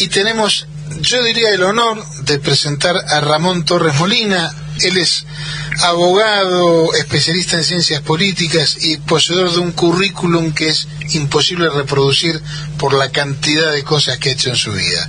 y tenemos, yo diría, el honor de presentar a Ramón Torres Molina. Él es abogado, especialista en ciencias políticas y poseedor de un currículum que es imposible reproducir por la cantidad de cosas que ha hecho en su vida.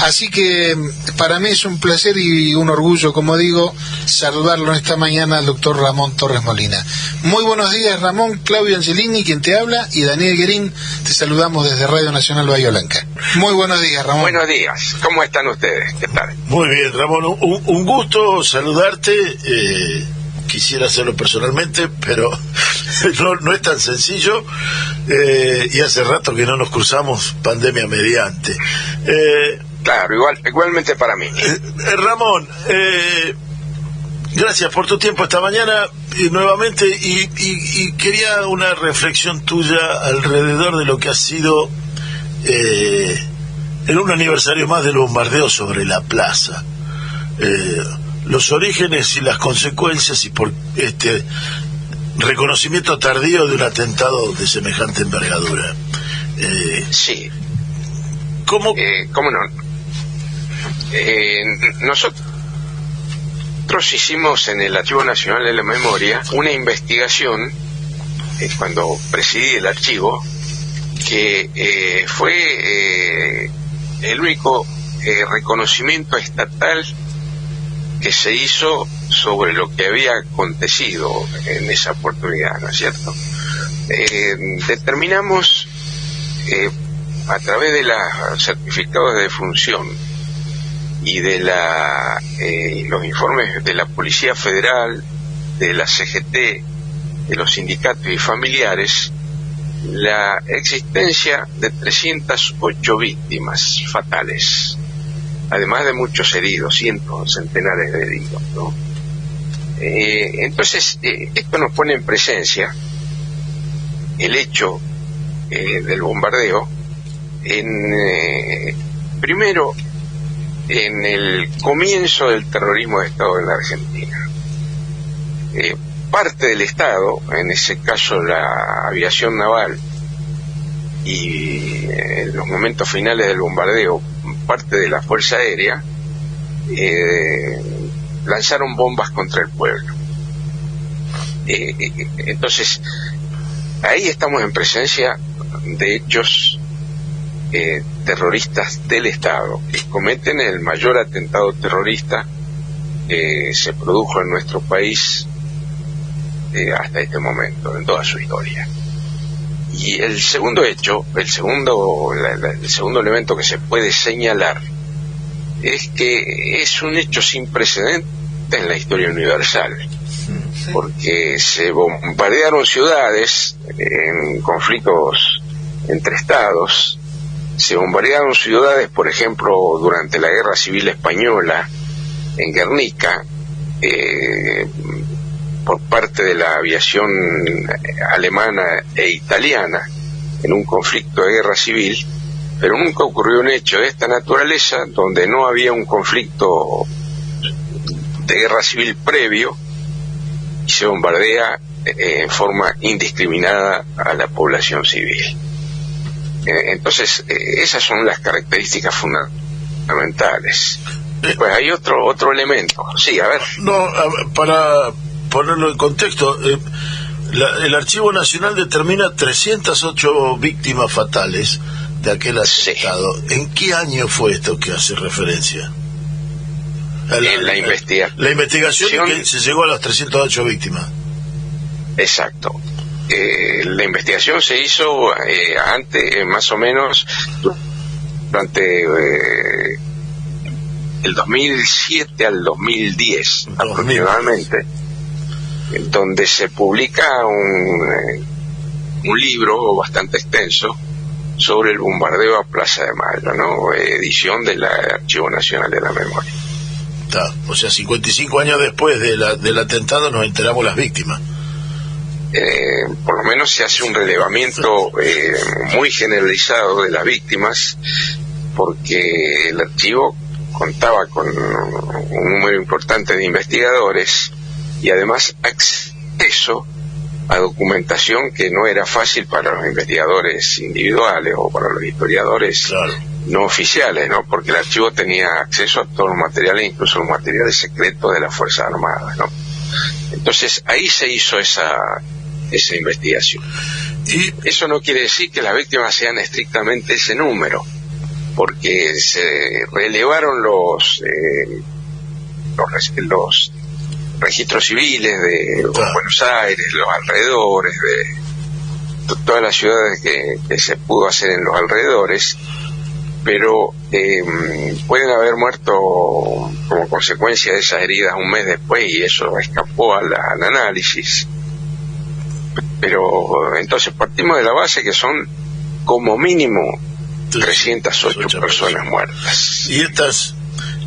Así que para mí es un placer y un orgullo, como digo, saludarlo esta mañana al doctor Ramón Torres Molina. Muy buenos días, Ramón, Claudio Angelini, quien te habla, y Daniel Guerín, te saludamos desde Radio Nacional Bahía Blanca. Muy buenos días, Ramón. Buenos días, ¿cómo están ustedes? ¿Qué tal? Muy bien, Ramón, un, un gusto saludarte. Eh quisiera hacerlo personalmente, pero no, es tan sencillo eh, y hace rato que no nos cruzamos pandemia mediante. Eh, claro, igual, igualmente para mí. Eh, Ramón, gracias por tu tiempo esta mañana y nuevamente y, quería una reflexión tuya alrededor de lo que ha sido en un aniversario más del bombardeo sobre la plaza los orígenes y las consecuencias y por este reconocimiento tardío de un atentado de semejante envergadura. Eh, sí. ¿Cómo? Eh, ¿Cómo no? Eh, nosotros hicimos en el Archivo Nacional de la Memoria una investigación cuando presidí el archivo que fue el único reconocimiento estatal que se hizo sobre lo que había acontecido en esa oportunidad, ¿no es cierto? Eh, determinamos eh, a través de los certificados de defunción y de la, eh, los informes de la Policía Federal, de la CGT, de los sindicatos y familiares, la existencia de 308 víctimas fatales además de muchos heridos, cientos, centenares de heridos. ¿no? Eh, entonces, eh, esto nos pone en presencia el hecho eh, del bombardeo en, primero, en el comienzo del terrorismo de Estado en la Argentina. parte del Estado, en ese caso la aviación naval, y en los momentos finales del bombardeo, parte de la Fuerza Aérea, eh, lanzaron bombas contra el pueblo. Eh, eh, entonces, ahí estamos en presencia de hechos terroristas del Estado, que cometen el mayor atentado terrorista que se produjo en nuestro país hasta este momento, en toda su historia. Y el segundo hecho, el segundo, el segundo elemento que se puede señalar es que es un hecho sin precedentes en la historia universal, porque se bombardearon ciudades en conflictos entre estados, se bombardearon ciudades, por ejemplo, durante la Guerra Civil Española, en Guernica, eh, por parte de la aviación alemana e italiana en un conflicto de guerra civil, pero nunca ocurrió un hecho de esta naturaleza donde no había un conflicto de guerra civil previo y se bombardea eh, en forma indiscriminada a la población civil. Eh, entonces, eh, esas son las características fundamentales. Pues hay otro otro elemento. Sí, a ver. No, para ponerlo en contexto, eh, el Archivo Nacional determina 308 víctimas fatales de aquel atentado. ¿En qué año fue esto que hace referencia? La, la, la, investigación que se llegó a las 308 víctimas. Exacto. Eh, la investigación se hizo eh, antes, más o menos, durante el 2007 al 2010, aproximadamente donde se publica un, eh, un libro bastante extenso sobre el bombardeo a Plaza de Mayo, ¿no? edición del Archivo Nacional de la Memoria. o sea, 55 años después de la, del atentado nos enteramos las víctimas. Eh, por lo menos se hace un relevamiento eh, muy generalizado de las víctimas, porque el archivo contaba con un número importante de investigadores y además acceso a documentación que no era fácil para los investigadores individuales o para los historiadores no oficiales, ¿no? Porque el archivo tenía acceso a todos los materiales, incluso los materiales secretos de las Fuerzas Armadas, ¿no? Entonces ahí se hizo esa, esa investigación. Y eso no quiere decir que las víctimas sean estrictamente ese número, porque se relevaron los, eh, los, registros civiles de Buenos Aires, los alrededores, de todas las ciudades que se pudo hacer en los alrededores, pero eh, pueden haber muerto como consecuencia de esas heridas un mes después y eso escapó al, análisis. Pero entonces partimos de la base que son como mínimo 308 personas muertas. Y estas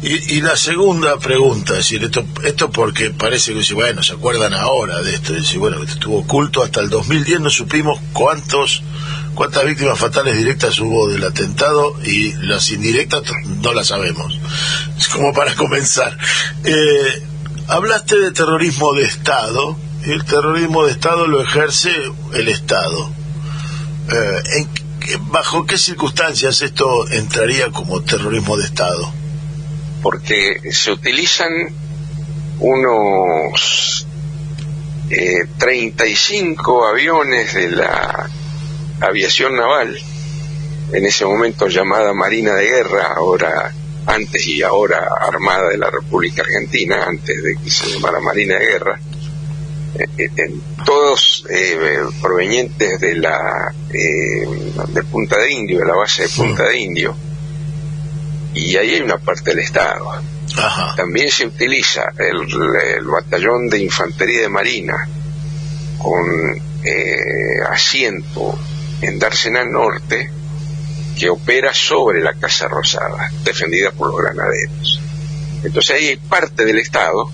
y, la segunda pregunta, es decir, esto, esto porque parece que, bueno, se acuerdan ahora de esto, es decir, bueno, esto estuvo oculto hasta el 2010, no supimos cuántos cuántas víctimas fatales directas hubo del atentado y las indirectas no las sabemos. Es como para comenzar. Eh, hablaste de terrorismo de Estado, y el terrorismo de Estado lo ejerce el Estado. Eh, ¿Bajo qué circunstancias esto entraría como terrorismo de Estado? Porque se utilizan unos 35 eh, aviones de la aviación naval, en ese momento llamada Marina de Guerra, ahora antes y ahora Armada de la República Argentina, antes de que se llamara Marina de Guerra, eh, eh, todos eh, provenientes de la de Punta de Indio, de la base de Punta de Indio, y ahí hay una parte del Estado. También se utiliza el, batallón de infantería de Marina con asiento en Dársena Norte, que opera sobre la Casa Rosada, defendida por los granaderos. Entonces ahí hay parte del Estado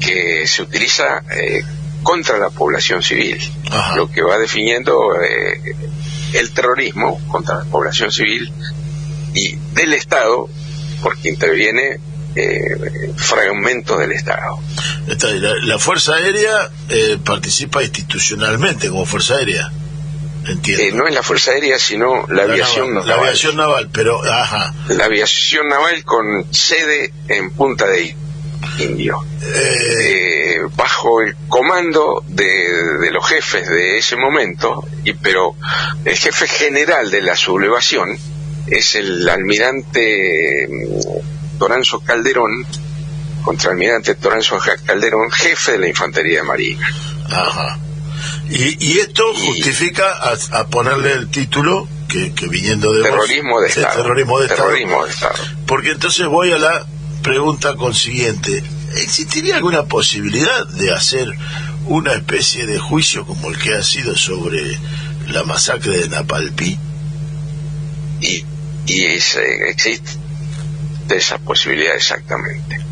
que se utiliza eh, contra la población civil, lo que va definiendo eh, el terrorismo contra la población civil y del Estado, porque interviene eh, fragmentos del Estado. La, la Fuerza Aérea eh, participa institucionalmente como Fuerza Aérea. Eh, no es la Fuerza Aérea, sino la, aviación naval, La aviación naval, pero, ajá. La aviación naval con sede en Punta de Indio. Eh. Eh, bajo el comando de, los jefes de ese momento, y pero el jefe general de la sublevación es el almirante mm, Toranzo Calderón, contraalmirante Toranzo Calderón, jefe de la Infantería de Marina. Ajá. Y, esto justifica a, ponerle el título que, viniendo de terrorismo, de, Estado. terrorismo de terrorismo de Estado. Porque entonces voy a la pregunta consiguiente. ¿Existiría alguna posibilidad de hacer una especie de juicio como el que ha sido sobre la masacre de Napalpí? Y, y existe esa posibilidad exactamente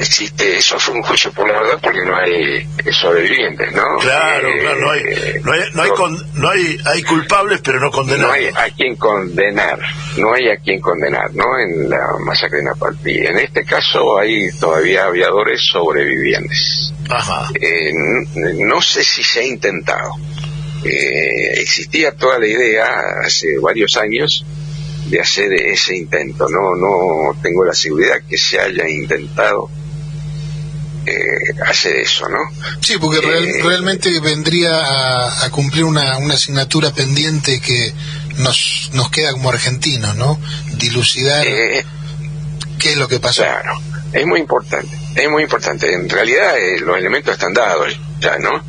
existe, eso fue un juicio por la verdad porque no hay sobrevivientes, ¿no? Claro, eh, claro, no hay, no hay, no hay, no hay, hay culpables pero no condenados. No hay a quien condenar, no hay a quien condenar, ¿no? En la masacre de Napalpí. En este caso hay todavía aviadores sobrevivientes. Ajá. Eh, no sé si se ha intentado. Eh, existía toda la idea hace varios años de hacer ese intento. No, no tengo la seguridad que se haya intentado eh, hace eso, ¿no? Sí, porque eh, realmente vendría a, cumplir una, una, asignatura pendiente que nos, nos queda como argentinos, ¿no? Dilucidar eh, qué es lo que pasó. Claro, es muy importante, es muy importante. En realidad los elementos están dados ya, ¿no?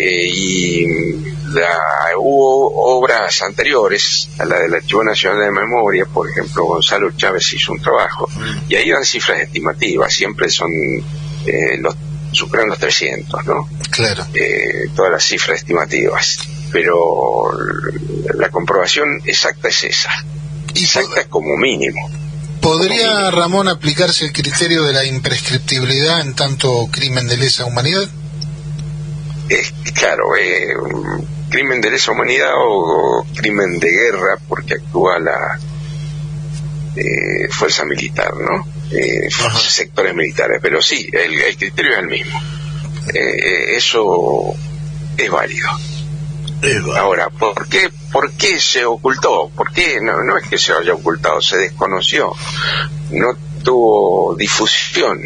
Y la, hubo obras anteriores a la del Archivo Nacional de Memoria, por ejemplo, Gonzalo Chávez hizo un trabajo, mm. y ahí dan cifras estimativas, siempre son eh, los, superan los 300, ¿no? Claro. Eh, todas las cifras estimativas. Pero la comprobación exacta es esa. Exacta como mínimo. ¿Podría, Ramón, aplicarse el criterio de la imprescriptibilidad en tanto crimen de lesa humanidad? Claro, eh, crimen de lesa humanidad o, crimen de guerra porque actúa la eh, fuerza militar, ¿no? eh, sectores militares, pero sí, el, criterio es el mismo. Eh, eso es válido. Ahora, ¿por qué? ¿por qué se ocultó? ¿Por qué? No, no es que se haya ocultado, se desconoció, no tuvo difusión.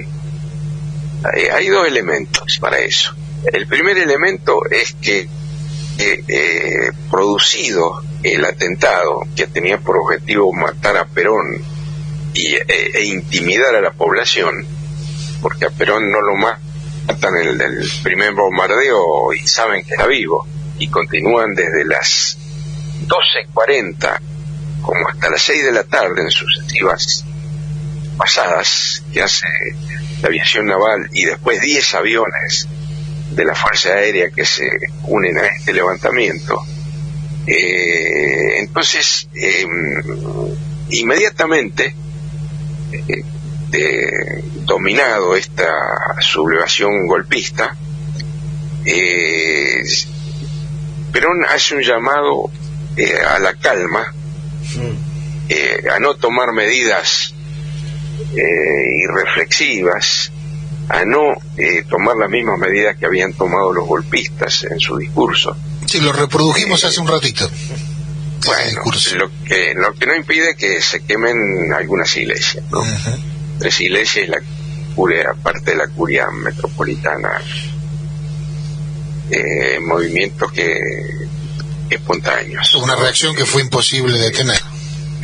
Hay, dos elementos para eso. El primer elemento es que eh, producido el atentado que tenía por objetivo matar a Perón y, e, e intimidar a la población, porque a Perón no lo matan en el, primer bombardeo y saben que está vivo, y continúan desde las 12.40 como hasta las 6 de la tarde en sucesivas pasadas que hace la aviación naval y después 10 aviones de la Fuerza Aérea que se unen a este levantamiento. Eh, entonces, em, inmediatamente, eh, dominado esta sublevación golpista, eh, Perón hace un llamado eh, a la calma, a no tomar medidas irreflexivas, a no tomar las mismas medidas que habían tomado los golpistas en su discurso. Sí, lo reprodujimos hace un ratito. Bueno, lo que, lo que no impide que se quemen algunas iglesias, ¿no? Tres iglesias y la curia, parte de la curia metropolitana, eh, movimientos que espontáneos. Una reacción que fue imposible de detener.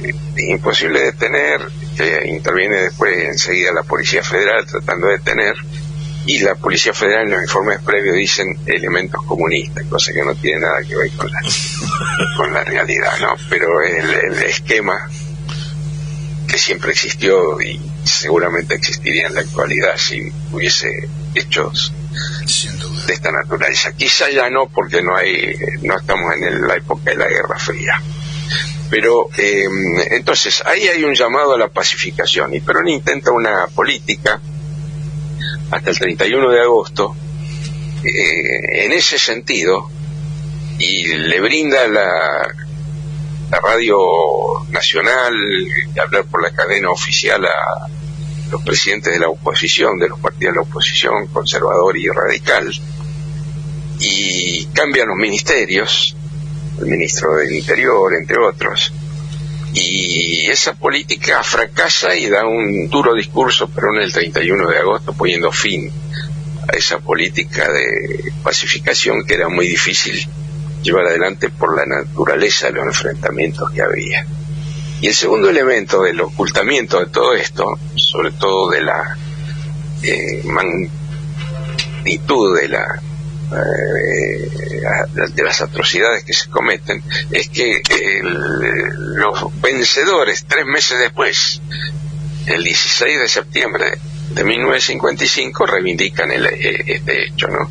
Eh, imposible de detener, que interviene después enseguida la Policía Federal tratando de detener y la Policía Federal en los informes previos dicen elementos comunistas, cosa que no tiene nada que ver con la, con la realidad, ¿no? Pero el, el esquema que siempre existió y seguramente existiría en la actualidad si hubiese hechos de esta naturaleza. Quizá ya no, porque no hay, no estamos en la época de la Guerra Fría. Pero eh, entonces ahí hay un llamado a la pacificación y Perón intenta una política hasta el 31 de agosto, eh, en ese sentido, y le brinda la, la radio nacional, hablar por la cadena oficial a los presidentes de la oposición, de los partidos de la oposición, conservador y radical, y cambian los ministerios, el ministro del Interior, entre otros, y esa política fracasa y da un duro discurso, pero en el 31 de agosto poniendo fin a esa política de pacificación que era muy difícil llevar adelante por la naturaleza de los enfrentamientos que había. Y el segundo elemento del ocultamiento de todo esto, sobre todo de la eh, magnitud de la eh, de las atrocidades que se cometen es que los vencedores tres meses después el 16 de septiembre de 1955 reivindican el, eh, este hecho no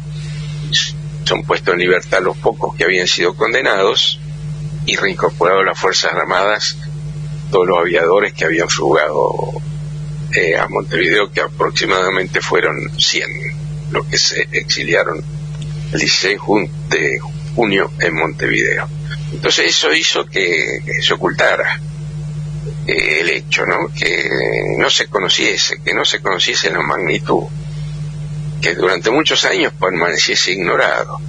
son puestos en libertad los pocos que habían sido condenados y reincorporados a las fuerzas armadas todos los aviadores que habían fugado eh, a Montevideo que aproximadamente fueron 100 los que se exiliaron el 16 de junio en Montevideo. Entonces eso hizo que, se ocultara eh, el hecho, ¿no? Que no se conociese, que no se conociese la magnitud, que durante muchos años permaneciese ignorado.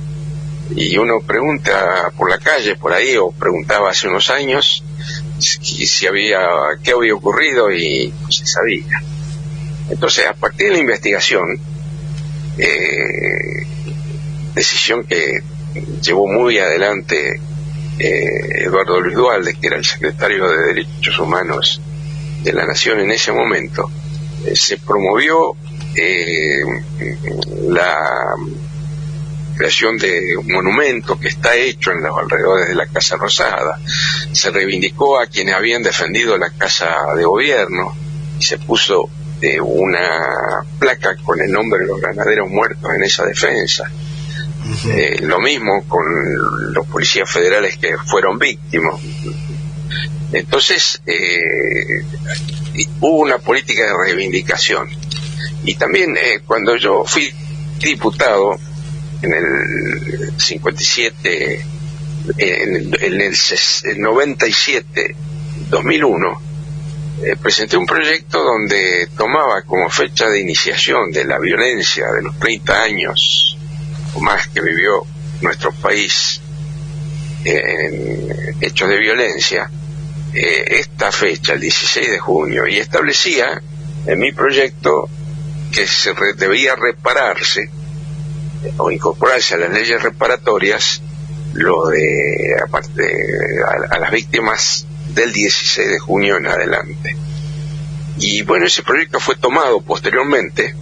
Y uno pregunta por la calle, por ahí, o preguntaba hace unos años si, había, qué había ocurrido y no se sabía. Entonces, a partir de la investigación, eh, decisión que llevó muy adelante eh, Eduardo Luis Dualde, que era el secretario de Derechos Humanos de la Nación en ese momento, eh, se promovió eh, la creación de un monumento que está hecho en los alrededores de la Casa Rosada. Se reivindicó a quienes habían defendido la Casa de Gobierno y se puso una placa con el nombre de los granaderos muertos en esa defensa. Eh, lo mismo con los policías federales que fueron víctimas. Entonces, eh, hubo una política de reivindicación. Y también eh, cuando yo fui diputado en el 57, en el, en el 97, 2001, presenté un proyecto donde tomaba como fecha de iniciación de la violencia de los 30 años más que vivió nuestro país en hechos de violencia eh, esta fecha, el 16 de junio, y establecía en mi proyecto que se debía repararse o incorporarse a las leyes reparatorias lo de aparte a, las víctimas del 16 de junio en adelante. Y bueno, ese proyecto fue tomado posteriormente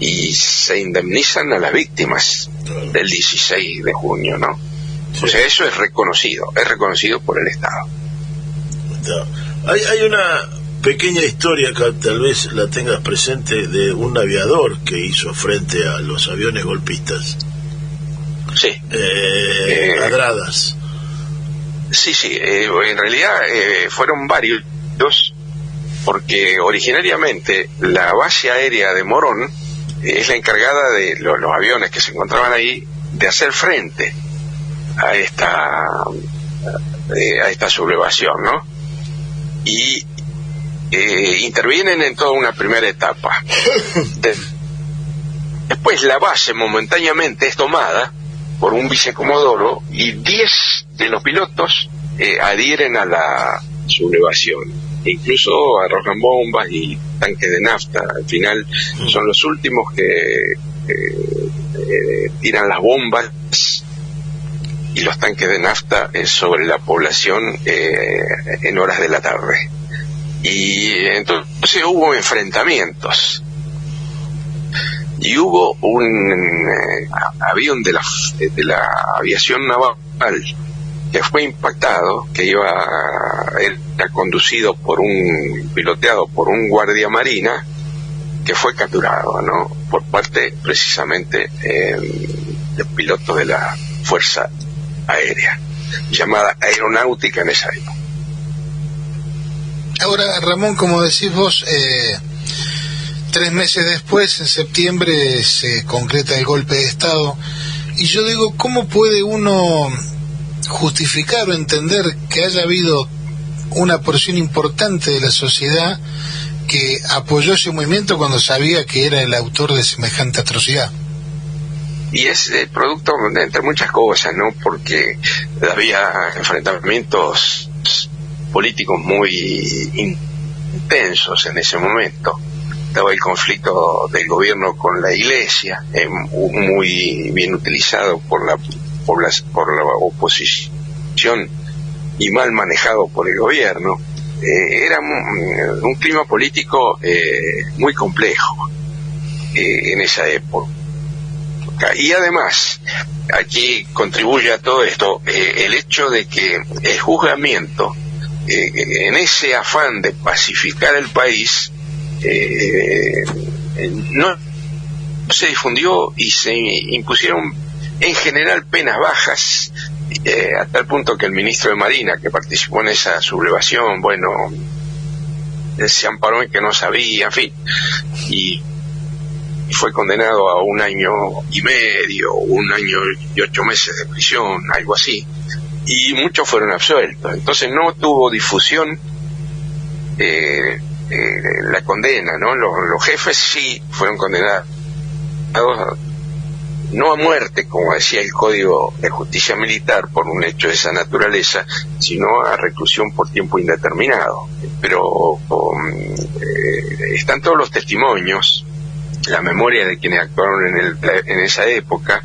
y se indemnizan a las víctimas del 16 de junio, ¿no? O sea, eso es reconocido, es reconocido por el Estado. Hay, hay una pequeña historia que tal vez la tengas presente de un aviador que hizo frente a los aviones golpistas. Sí. Eh, eh Sí, sí. Eh, en realidad eh, fueron varios, porque originariamente la base aérea de Morón es la encargada de los, aviones que se encontraban ahí de hacer frente a esta a esta sublevación, ¿no? Y eh, intervienen en toda una primera etapa. después la base momentáneamente es tomada por un vicecomodoro y 10 de los pilotos eh, adhieren a la sublevación. Incluso arrojan bombas y tanques de nafta. Al final son los últimos que eh, tiran las bombas y los tanques de nafta sobre la población en horas de la tarde. Y entonces hubo enfrentamientos. Y hubo un eh, avión de la, de la aviación naval que fue impactado, que iba era conducido por un piloteado por un guardia marina que fue capturado, ¿no? Por parte precisamente eh, del piloto de la Fuerza Aérea, llamada aeronáutica en esa época. Ahora, Ramón, como decís vos, eh, tres meses después, en septiembre, se concreta el golpe de Estado. Y yo digo, ¿cómo puede uno justificar o entender que haya habido una porción importante de la sociedad que apoyó ese movimiento cuando sabía que era el autor de semejante atrocidad? y es el producto entre muchas cosas, ¿no? Porque había enfrentamientos políticos muy intensos en ese momento. Estaba el conflicto del gobierno con la iglesia, eh, muy bien utilizado por la, por, por la oposición y mal manejado por el gobierno. Eh, era un, clima político eh, muy complejo en esa época. Y además, aquí contribuye a todo esto el hecho de que el juzgamiento eh, en ese afán de pacificar el país, eh, no se difundió y se impusieron en general penas bajas, eh, a tal punto que el ministro de Marina, que participó en esa sublevación, bueno, se amparó en que no sabía, en fin, y, fue condenado a un año y medio, un año y ocho meses de prisión, algo así y muchos fueron absueltos. Entonces no tuvo difusión eh, eh, la condena, ¿no? Los, jefes sí fueron condenados, no a muerte, como decía el Código de Justicia Militar, por un hecho de esa naturaleza, sino a reclusión por tiempo indeterminado. Pero um, eh, están todos los testimonios, la memoria de quienes actuaron en, el, en esa época,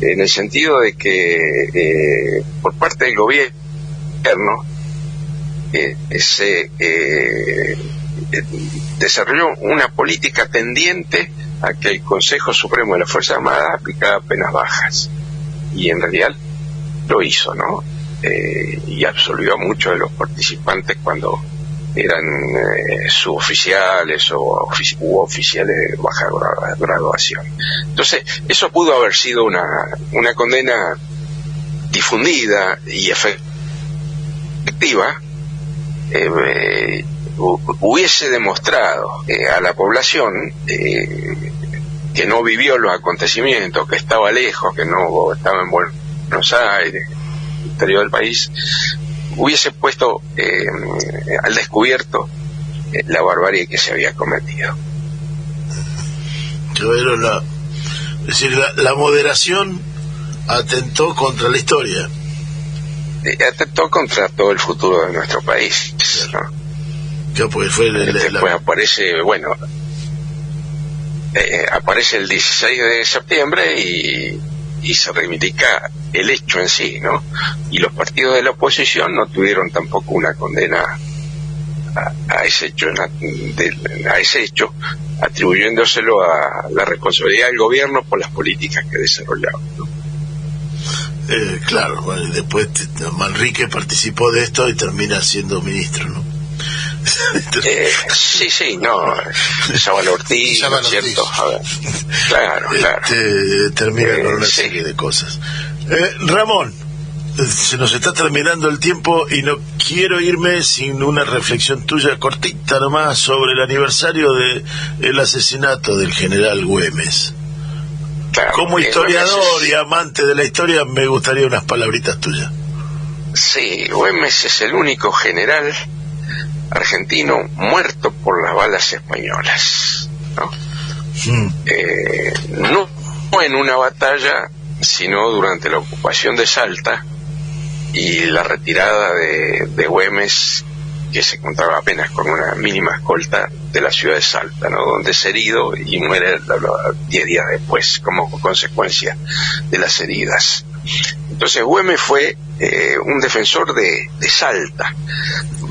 en el sentido de que eh, por parte del gobierno eh, se eh, desarrolló una política tendiente a que el Consejo Supremo de la Fuerza Armada aplicara penas bajas. Y en realidad lo hizo, ¿no? y absolvió a muchos de los participantes cuando eran eh, suboficiales o u oficiales de baja graduación. Entonces, eso pudo haber sido una, una condena difundida y efectiva, eh, hubiese demostrado eh, a la población que no vivió los acontecimientos, que estaba lejos, que no estaba en Buenos Aires, interior del país, hubiese puesto eh, al descubierto eh, la barbarie que se había cometido. La, es decir, la, moderación atentó contra la historia. atentó contra todo el futuro de nuestro país. Pues fue Después aparece, bueno, eh, aparece el 16 de septiembre y, y se reivindica el hecho en sí, ¿no? Y los partidos de la oposición no tuvieron tampoco una condena a, ese hecho, a ese hecho, atribuyéndoselo a la responsabilidad del gobierno por las políticas que desarrollaba. Eh, claro, bueno, y después Manrique participó de esto y termina siendo ministro, ¿no? Eh, sí, sí, no, Sabal Ortiz, ¿no es cierto? A ver, claro, claro. Este, termina con una eh, serie de cosas. Eh, Ramón, se nos está terminando el tiempo y no quiero irme sin una reflexión tuya cortita nomás sobre el aniversario de el asesinato del general Güemes. Como historiador y amante de la historia, me gustaría unas palabritas tuyas. Sí, Güemes es el único general argentino muerto por las balas españolas. ¿no? Eh, no en una batalla, sino durante la ocupación de Salta, y la retirada de, de Güemes, que se contaba apenas con una mínima escolta de la ciudad de Salta, ¿no? donde es herido y muere diez días después como consecuencia de las heridas. Entonces Güemes fue eh, un defensor de, de, Salta,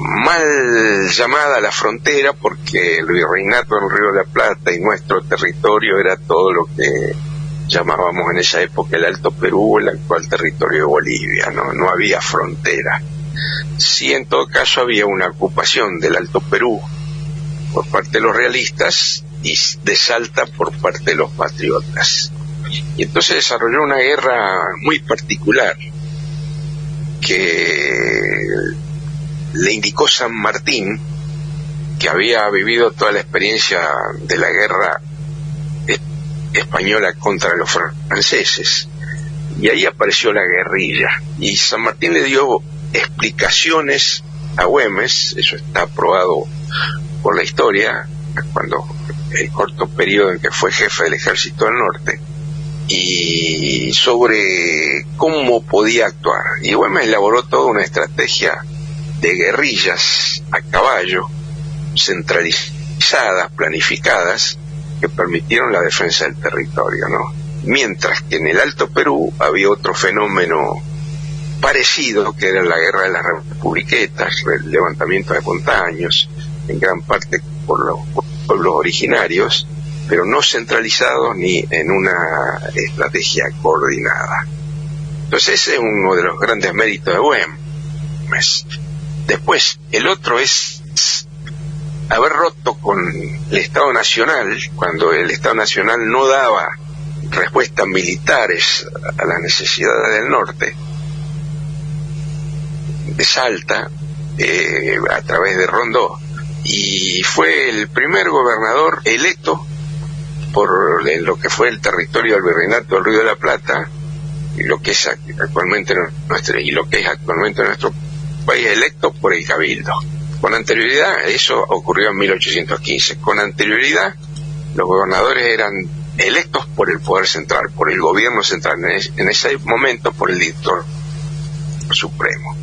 mal llamada la frontera porque el virreinato del Río de la Plata y nuestro territorio era todo lo que llamábamos en esa época el Alto Perú, el actual territorio de Bolivia, no, no había frontera. Sí, en todo caso había una ocupación del Alto Perú por parte de los realistas y de Salta por parte de los patriotas. Y entonces desarrolló una guerra muy particular que le indicó San Martín, que había vivido toda la experiencia de la guerra española contra los franceses. Y ahí apareció la guerrilla. Y San Martín le dio explicaciones a Güemes, eso está aprobado por la historia, cuando el corto periodo en que fue jefe del ejército del norte, y sobre cómo podía actuar. Y Güemes elaboró toda una estrategia de guerrillas a caballo, centralizadas, planificadas, que permitieron la defensa del territorio, ¿no? Mientras que en el Alto Perú había otro fenómeno parecido, que era la guerra de las republiquetas, el levantamiento de montaños, en gran parte por los pueblos originarios, pero no centralizados ni en una estrategia coordinada. Entonces ese es uno de los grandes méritos de Güemes. Después, el otro es haber roto con el Estado Nacional, cuando el Estado Nacional no daba respuestas militares a las necesidades del norte, de Salta, eh, a través de Rondó, y fue el primer gobernador electo por lo que fue el territorio del virreinato del Río de la Plata, y lo que es actualmente nuestro, y lo que es actualmente nuestro país electo por el Cabildo. Con anterioridad, eso ocurrió en 1815, con anterioridad los gobernadores eran electos por el poder central, por el gobierno central, en ese momento por el dictador supremo.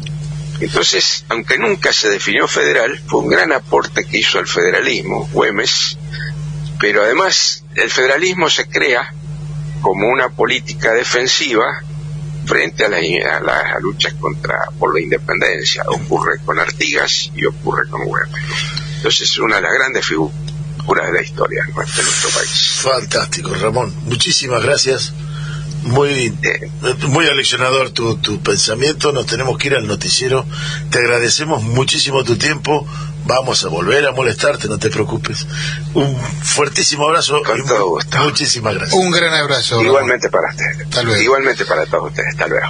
Entonces, aunque nunca se definió federal, fue un gran aporte que hizo el federalismo, Güemes, pero además el federalismo se crea como una política defensiva frente a, las luchas contra por la independencia. Ocurre con Artigas y ocurre con Güemes. Entonces es una de las grandes figuras de la historia de nuestro país. Fantástico, Ramón. Muchísimas gracias. Muy, muy aleccionador tu, tu pensamiento. Nos tenemos que ir al noticiero. Te agradecemos muchísimo tu tiempo. Vamos a volver a molestarte, no te preocupes. Un fuertísimo abrazo. Con todo gusto. Muchísimas gracias. Un gran abrazo. Igualmente para ustedes. Igualmente para todos ustedes. Hasta luego.